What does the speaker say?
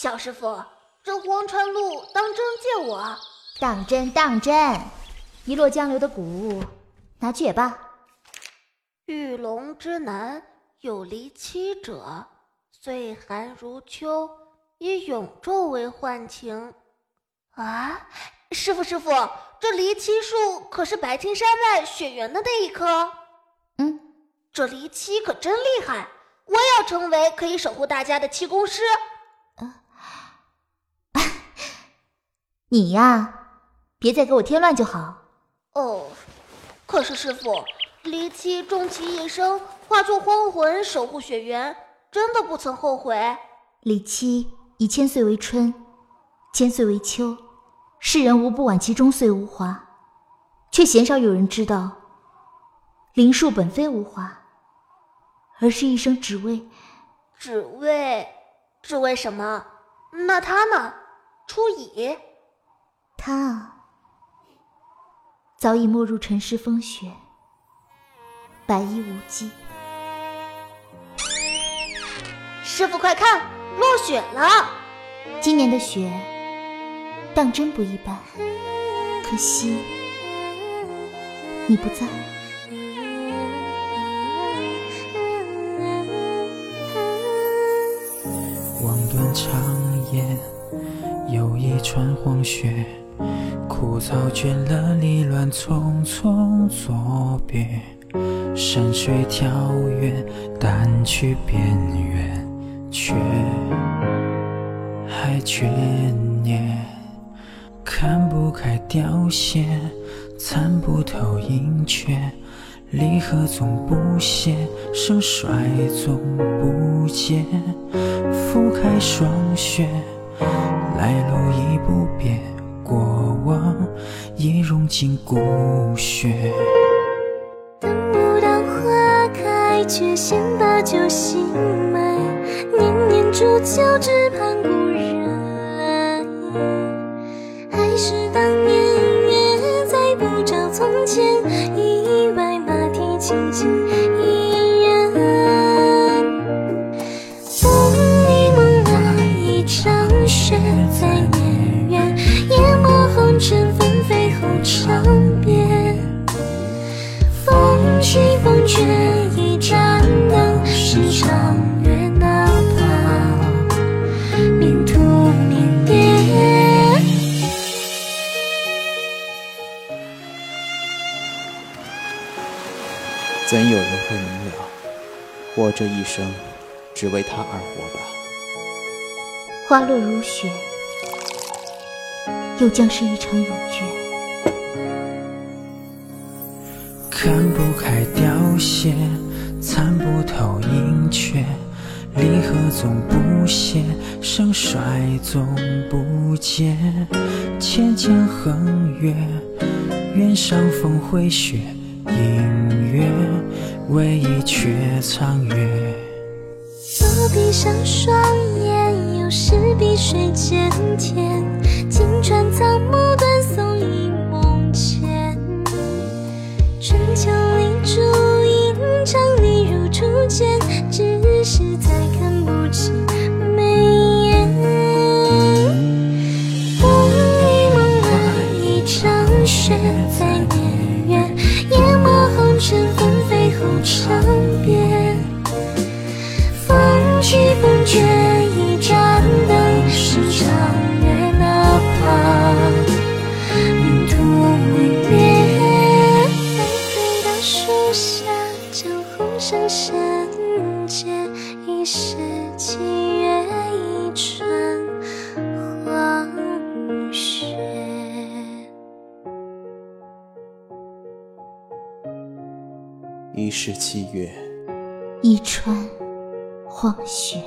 小师傅，这荒川路当真借我？当真当真，一落江流的古物，拿去也罢。玉龙之南有离妻者，岁寒如秋，以永昼为幻情。啊，师傅师傅，这离妻树可是白青山外雪原的那一棵？嗯，这离妻可真厉害，我也要成为可以守护大家的气功师。你呀，别再给我添乱就好。哦，可是师傅，离七终其一生化作荒魂守护雪原，真的不曾后悔。离七以千岁为春，千岁为秋，世人无不惋其终岁无华，却鲜少有人知道，灵树本非无华，而是一生只为，只为，只为什么？那他呢？初乙。他早已没入尘世风雪，白衣无迹。师傅，快看，落雪了！今年的雪当真不一般，可惜你不在。望断长夜，又一川黄雪。枯草倦了，离乱匆匆作别。山水跳跃，淡去边缘，却还眷念。看不开凋谢，参不透盈缺。离合总不歇，盛衰总不竭。拂开霜雪，来路已不变。过往已融进骨血。等不到花开，却先把酒醒埋。年年煮酒，只盼故人来。还是当年月，再不照从前。意外马蹄轻轻一人。风雨蒙了一场雪，风绝一盏灯，是长月，哪怕命途明别。怎有人会明了？我这一生只为他而活吧。花落如雪。又将是一场永诀。看不开凋谢，参不透盈缺，离合总不歇，盛衰总不竭。千江横越，原上峰回雪，隐约为一阙苍月。若闭上双眼，又是碧水渐甜。金川草木人间，一世七月一春黄雪。一世七月，一川。黄雪。